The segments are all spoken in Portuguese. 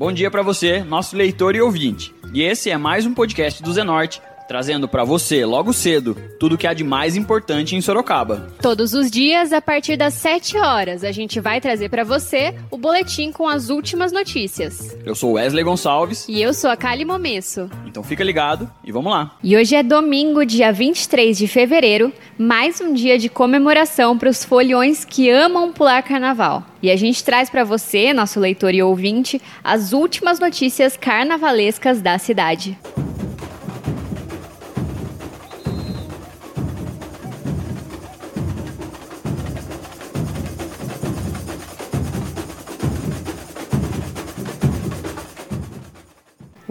Bom dia para você, nosso leitor e ouvinte. E esse é mais um podcast do Zenorte trazendo para você, logo cedo, tudo o que há de mais importante em Sorocaba. Todos os dias, a partir das 7 horas, a gente vai trazer para você o boletim com as últimas notícias. Eu sou Wesley Gonçalves. E eu sou a Kali Momesso. Então fica ligado e vamos lá. E hoje é domingo, dia 23 de fevereiro, mais um dia de comemoração para os foliões que amam pular carnaval. E a gente traz para você, nosso leitor e ouvinte, as últimas notícias carnavalescas da cidade.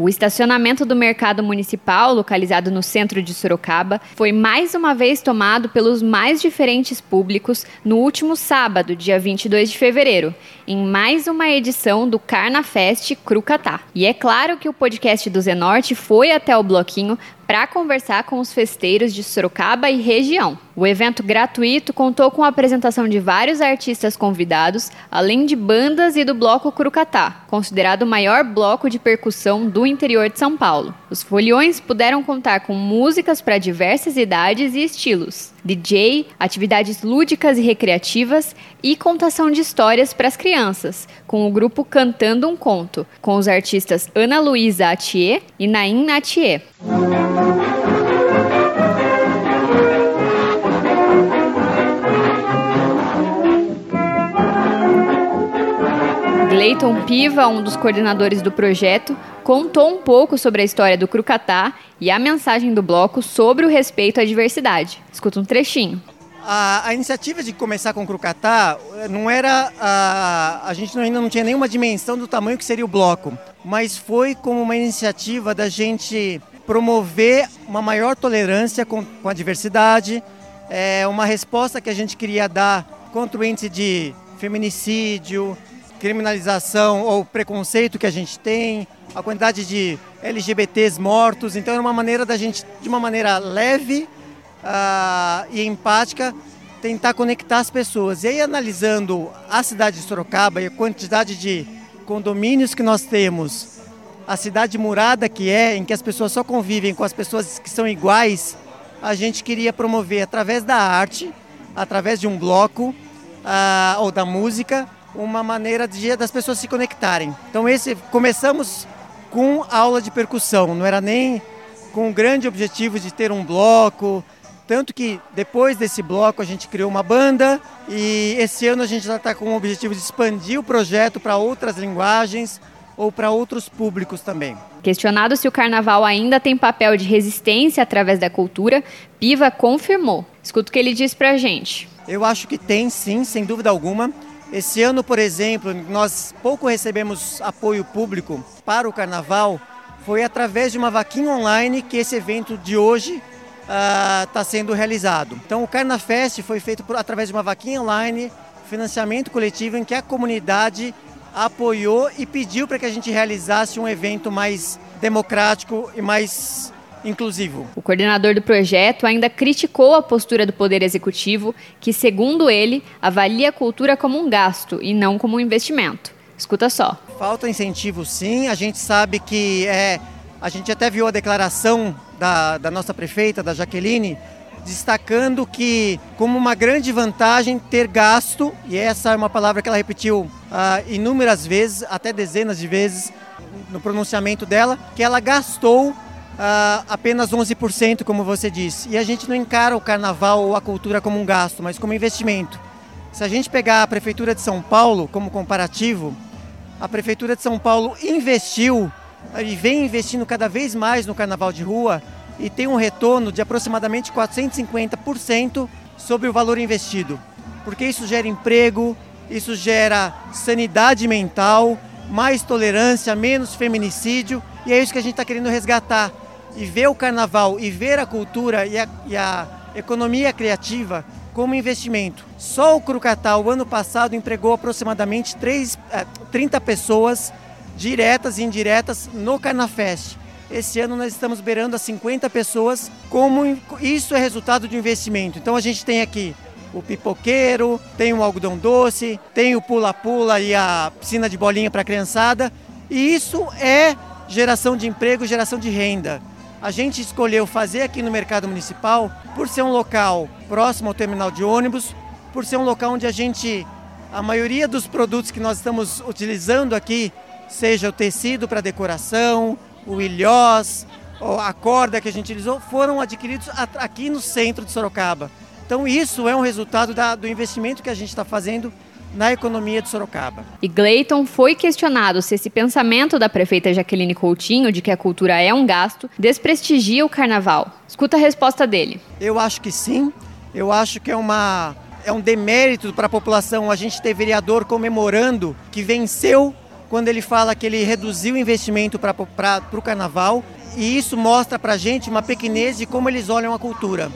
O estacionamento do mercado municipal, localizado no centro de Sorocaba, foi mais uma vez tomado pelos mais diferentes públicos no último sábado, dia 22 de fevereiro, em mais uma edição do Carnafest Crucatá. E é claro que o podcast do Zenorte foi até o bloquinho para conversar com os festeiros de Sorocaba e região. O evento gratuito contou com a apresentação de vários artistas convidados, além de bandas e do bloco Curucatá, considerado o maior bloco de percussão do interior de São Paulo. Os foliões puderam contar com músicas para diversas idades e estilos, DJ, atividades lúdicas e recreativas e contação de histórias para as crianças, com o grupo Cantando um Conto, com os artistas Ana Luísa Atier e Naim Natier. Gleiton Piva, um dos coordenadores do projeto, contou um pouco sobre a história do Crucatá e a mensagem do bloco sobre o respeito à diversidade. Escuta um trechinho. A, a iniciativa de começar com o Crucatá eh, não era. A, a gente ainda não tinha nenhuma dimensão do tamanho que seria o bloco, mas foi como uma iniciativa da gente promover uma maior tolerância com, com a diversidade, é, uma resposta que a gente queria dar contra o índice de feminicídio, criminalização ou preconceito que a gente tem, a quantidade de LGBTs mortos. Então é uma maneira da gente, de uma maneira leve uh, e empática, tentar conectar as pessoas. E aí analisando a cidade de Sorocaba e a quantidade de condomínios que nós temos, a cidade murada que é, em que as pessoas só convivem com as pessoas que são iguais, a gente queria promover através da arte, através de um bloco uh, ou da música, uma maneira de, das pessoas se conectarem. Então esse começamos com aula de percussão, não era nem com o grande objetivo de ter um bloco, tanto que depois desse bloco a gente criou uma banda e esse ano a gente já está com o objetivo de expandir o projeto para outras linguagens ou para outros públicos também. Questionado se o carnaval ainda tem papel de resistência através da cultura, Piva confirmou. Escuta o que ele diz para a gente. Eu acho que tem sim, sem dúvida alguma. Esse ano, por exemplo, nós pouco recebemos apoio público para o carnaval. Foi através de uma vaquinha online que esse evento de hoje está ah, uh, sendo realizado. Então, o Carnafest foi feito por, através de uma vaquinha online, financiamento coletivo, em que a comunidade apoiou e pediu para que a gente realizasse um evento mais democrático e mais inclusivo. O coordenador do projeto ainda criticou a postura do Poder Executivo, que, segundo ele, avalia a cultura como um gasto e não como um investimento. Escuta só. Falta incentivo, sim. A gente sabe que é. A gente até viu a declaração da, da nossa prefeita, da Jaqueline, destacando que, como uma grande vantagem, ter gasto, e essa é uma palavra que ela repetiu uh, inúmeras vezes, até dezenas de vezes, no pronunciamento dela, que ela gastou uh, apenas 11%, como você disse. E a gente não encara o carnaval ou a cultura como um gasto, mas como investimento. Se a gente pegar a Prefeitura de São Paulo como comparativo, a Prefeitura de São Paulo investiu e vem investindo cada vez mais no carnaval de rua e tem um retorno de aproximadamente 450% sobre o valor investido. Porque isso gera emprego, isso gera sanidade mental, mais tolerância, menos feminicídio, e é isso que a gente está querendo resgatar e ver o carnaval e ver a cultura e a, e a economia criativa como investimento. Só o Crucatá, o ano passado, empregou aproximadamente 3, 30 eh, pessoas, diretas e indiretas, no Carnafest. Esse ano nós estamos beirando as 50 pessoas, como isso é resultado de investimento. Então a gente tem aqui o pipoqueiro, tem o algodão doce, tem o pula-pula e a piscina de bolinha para a criançada E isso é geração de emprego, geração de renda. A gente escolheu fazer aqui no mercado municipal por ser um local próximo ao terminal de ônibus, por ser um local onde a gente, a maioria dos produtos que nós estamos utilizando aqui, seja o tecido para decoração, o ilhós, a corda que a gente utilizou, foram adquiridos aqui no centro de Sorocaba. Então isso é um resultado da, do investimento que a gente está fazendo na economia de Sorocaba. E Gleiton foi questionado se esse pensamento da prefeita Jaqueline Coutinho de que a cultura é um gasto desprestigia o carnaval. Escuta a resposta dele. Eu acho que sim. Eu acho que é uma é um demérito para a população a gente ter vereador comemorando que venceu quando ele fala que ele reduziu o investimento para o carnaval. E isso mostra para a gente uma pequenez de como eles olham a cultura.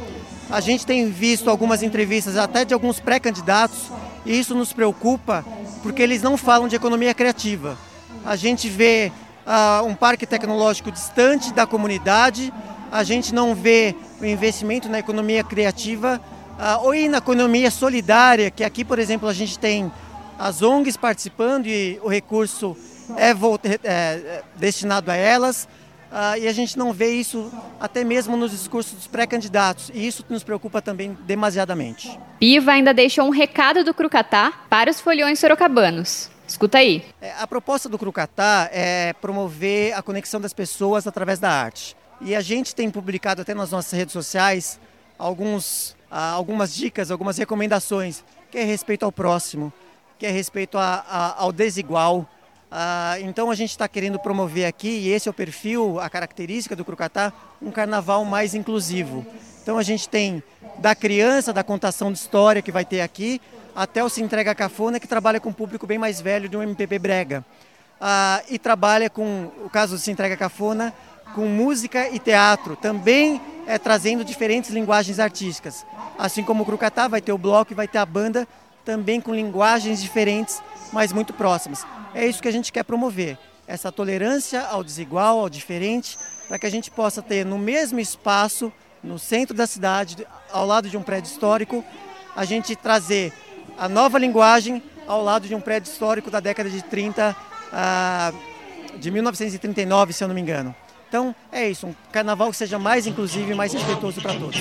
A gente tem visto algumas entrevistas até de alguns pré-candidatos e isso nos preocupa porque eles não falam de economia criativa. A gente vê uh, um parque tecnológico distante da comunidade, a gente não vê o investimento na economia criativa uh, ou na economia solidária, que aqui, por exemplo, a gente tem as ONGs participando e o recurso é, é, é destinado a elas. Uh, e a gente não vê isso até mesmo nos discursos dos pré-candidatos, e isso nos preocupa também demasiadamente. Piva ainda deixou um recado do Crucatá para os foliões sorocabanos. Escuta aí. É, a proposta do Crucatá é promover a conexão das pessoas através da arte. E a gente tem publicado até nas nossas redes sociais alguns, uh, algumas dicas, algumas recomendações, que é respeito ao próximo, que é respeito a, a, ao desigual, ah, então a gente está querendo promover aqui, e esse é o perfil, a característica do Crucatá, um carnaval mais inclusivo. Então a gente tem da criança, da contação de história que vai ter aqui, até o Se Entrega Cafona, que trabalha com um público bem mais velho de um MPB brega. Ah, e trabalha com, o caso do Se Entrega Cafona, com música e teatro, também é, trazendo diferentes linguagens artísticas. Assim como o Crucatá vai ter o bloco e vai ter a banda, também com linguagens diferentes, mas muito próximas. É isso que a gente quer promover, essa tolerância ao desigual, ao diferente, para que a gente possa ter no mesmo espaço, no centro da cidade, ao lado de um prédio histórico, a gente trazer a nova linguagem ao lado de um prédio histórico da década de 30, ah, de 1939, se eu não me engano. Então é isso, um carnaval que seja mais inclusivo e mais respeitoso para todos.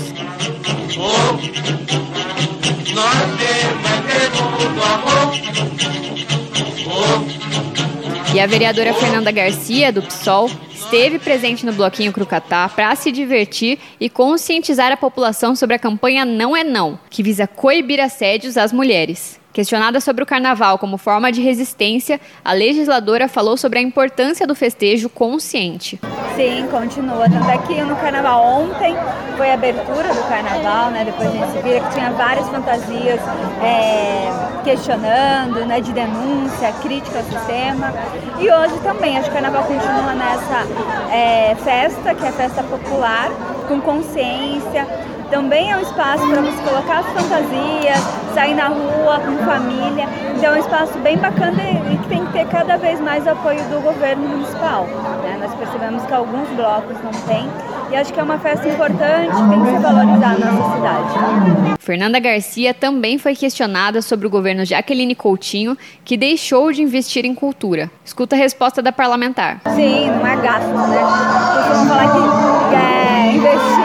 E a vereadora Fernanda Garcia, do PSOL, esteve presente no Bloquinho Crucatá para se divertir e conscientizar a população sobre a campanha Não é Não, que visa coibir assédios às mulheres. Questionada sobre o carnaval como forma de resistência, a legisladora falou sobre a importância do festejo consciente. Sim, continua. Tanto é que no carnaval ontem foi a abertura do carnaval, né? Depois a gente vira que tinha várias fantasias é, questionando, né? De denúncia, crítica ao sistema. E hoje também, acho que o carnaval continua nessa é, festa, que é a festa popular, com consciência também é um espaço para você colocar as fantasias, sair na rua com família. Então é um espaço bem bacana e que tem que ter cada vez mais apoio do governo municipal. Né? Nós percebemos que alguns blocos não têm e acho que é uma festa importante, tem que ser valorizada na nossa cidade. Fernanda Garcia também foi questionada sobre o governo Jaqueline Coutinho, que deixou de investir em cultura. Escuta a resposta da parlamentar. Sim, não é gasto, né? Vamos falar que é, investir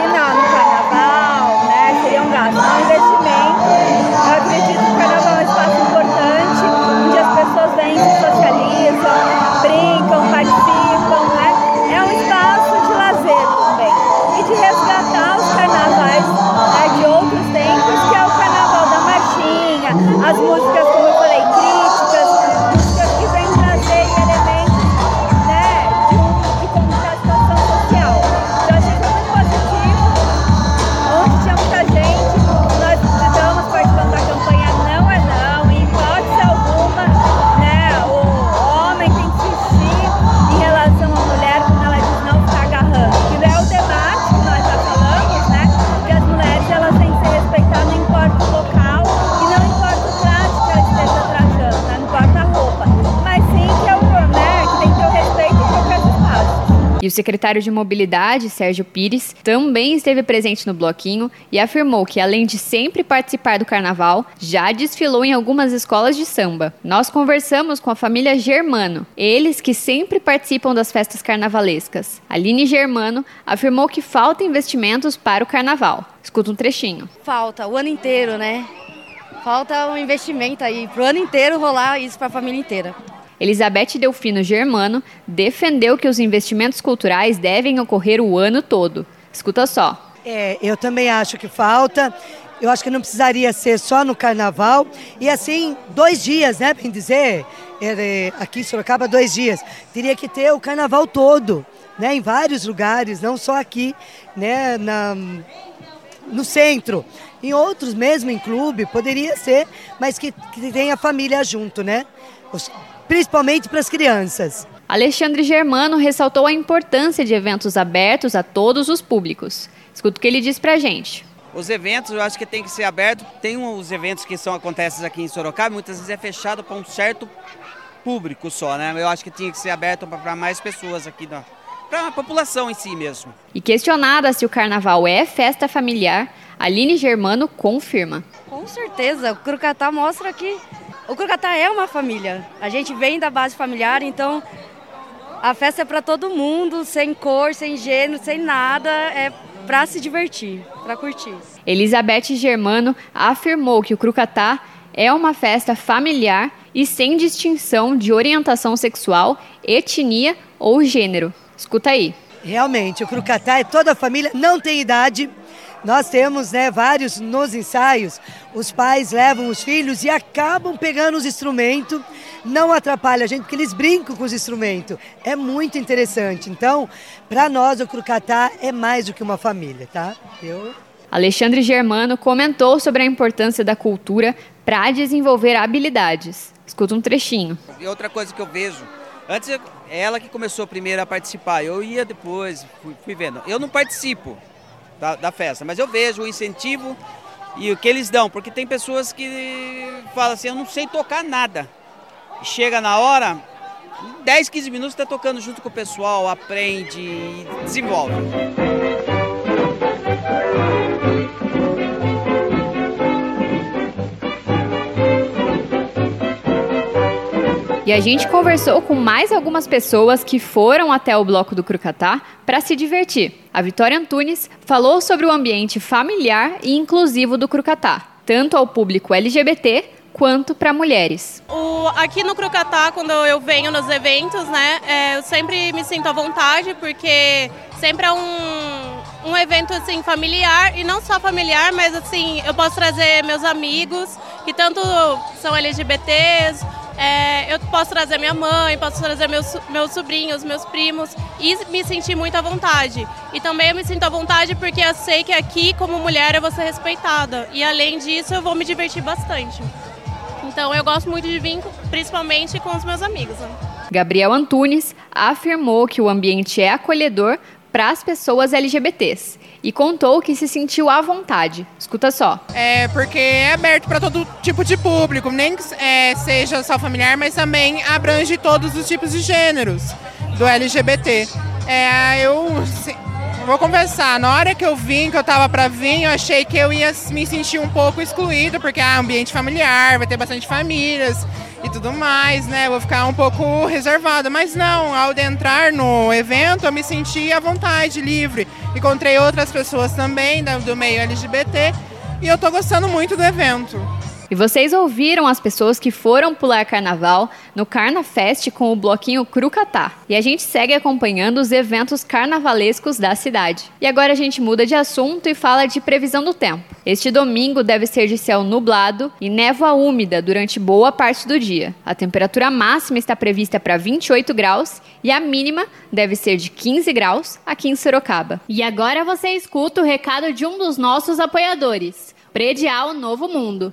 secretário de Mobilidade, Sérgio Pires, também esteve presente no bloquinho e afirmou que, além de sempre participar do carnaval, já desfilou em algumas escolas de samba. Nós conversamos com a família Germano, eles que sempre participam das festas carnavalescas. Aline Germano afirmou que falta investimentos para o carnaval. Escuta um trechinho. Falta o ano inteiro, né? Falta um investimento aí para o ano inteiro rolar isso para a família inteira. Elizabeth Delfino Germano defendeu que os investimentos culturais devem ocorrer o ano todo. Escuta só. É, eu também acho que falta. Eu acho que não precisaria ser só no carnaval. E assim, dois dias, né, bem dizer? É, aqui em Sorocaba, dois dias. Teria que ter o carnaval todo, né, em vários lugares, não só aqui, né, na, no centro. Em outros mesmo, em clube, poderia ser, mas que, que tenha família junto, né? Os, principalmente para as crianças. Alexandre Germano ressaltou a importância de eventos abertos a todos os públicos. Escuta o que ele diz para a gente. Os eventos eu acho que tem que ser aberto. Tem os eventos que são acontecem aqui em Sorocaba, muitas vezes é fechado para um certo público só, né? Eu acho que tinha que ser aberto para mais pessoas aqui para a população em si mesmo. E questionada se o carnaval é festa familiar, Aline Germano confirma. Com certeza, o Crucatá mostra que o Crucatá é uma família. A gente vem da base familiar, então a festa é para todo mundo, sem cor, sem gênero, sem nada, é para se divertir, para curtir. Elizabeth Germano afirmou que o Crucatá é uma festa familiar e sem distinção de orientação sexual, etnia ou gênero. Escuta aí. Realmente, o Crucatá é toda a família, não tem idade, nós temos né, vários nos ensaios, os pais levam os filhos e acabam pegando os instrumentos, não atrapalha a gente, porque eles brincam com os instrumentos. É muito interessante. Então, para nós, o Crucatá é mais do que uma família, tá? Eu... Alexandre Germano comentou sobre a importância da cultura para desenvolver habilidades. Escuta um trechinho. E outra coisa que eu vejo, antes é ela que começou primeiro a participar, eu ia depois, fui, fui vendo. Eu não participo, da, da festa. Mas eu vejo o incentivo e o que eles dão, porque tem pessoas que falam assim, eu não sei tocar nada. Chega na hora, 10, 15 minutos está tocando junto com o pessoal, aprende e desenvolve. E a gente conversou com mais algumas pessoas que foram até o bloco do Crucatá para se divertir. A Vitória Antunes falou sobre o ambiente familiar e inclusivo do Crucatá, tanto ao público LGBT quanto para mulheres. O, aqui no Crucatá, quando eu venho nos eventos, né, é, eu sempre me sinto à vontade, porque sempre é um, um evento assim familiar e não só familiar, mas assim eu posso trazer meus amigos que tanto são LGBTs é, eu posso trazer minha mãe, posso trazer meus, meus sobrinhos, meus primos e me sentir muito à vontade. E também eu me sinto à vontade porque eu sei que aqui, como mulher, eu vou ser respeitada. E além disso, eu vou me divertir bastante. Então eu gosto muito de vir, principalmente com os meus amigos. Né? Gabriel Antunes afirmou que o ambiente é acolhedor para as pessoas LGBTs e contou que se sentiu à vontade. Escuta só. É porque é aberto para todo tipo de público, nem que é, seja só familiar, mas também abrange todos os tipos de gêneros do LGBT. É, eu vou conversar, na hora que eu vim, que eu tava para vir, eu achei que eu ia me sentir um pouco excluído, porque é ah, ambiente familiar, vai ter bastante famílias e tudo mais, né? Vou ficar um pouco reservada. Mas não, ao entrar no evento, eu me senti à vontade, livre. Encontrei outras pessoas também do meio LGBT e eu tô gostando muito do evento. E vocês ouviram as pessoas que foram pular carnaval no Carnafest com o bloquinho Crucatá. E a gente segue acompanhando os eventos carnavalescos da cidade. E agora a gente muda de assunto e fala de previsão do tempo. Este domingo deve ser de céu nublado e névoa úmida durante boa parte do dia. A temperatura máxima está prevista para 28 graus e a mínima deve ser de 15 graus aqui em Sorocaba. E agora você escuta o recado de um dos nossos apoiadores, Predial Novo Mundo.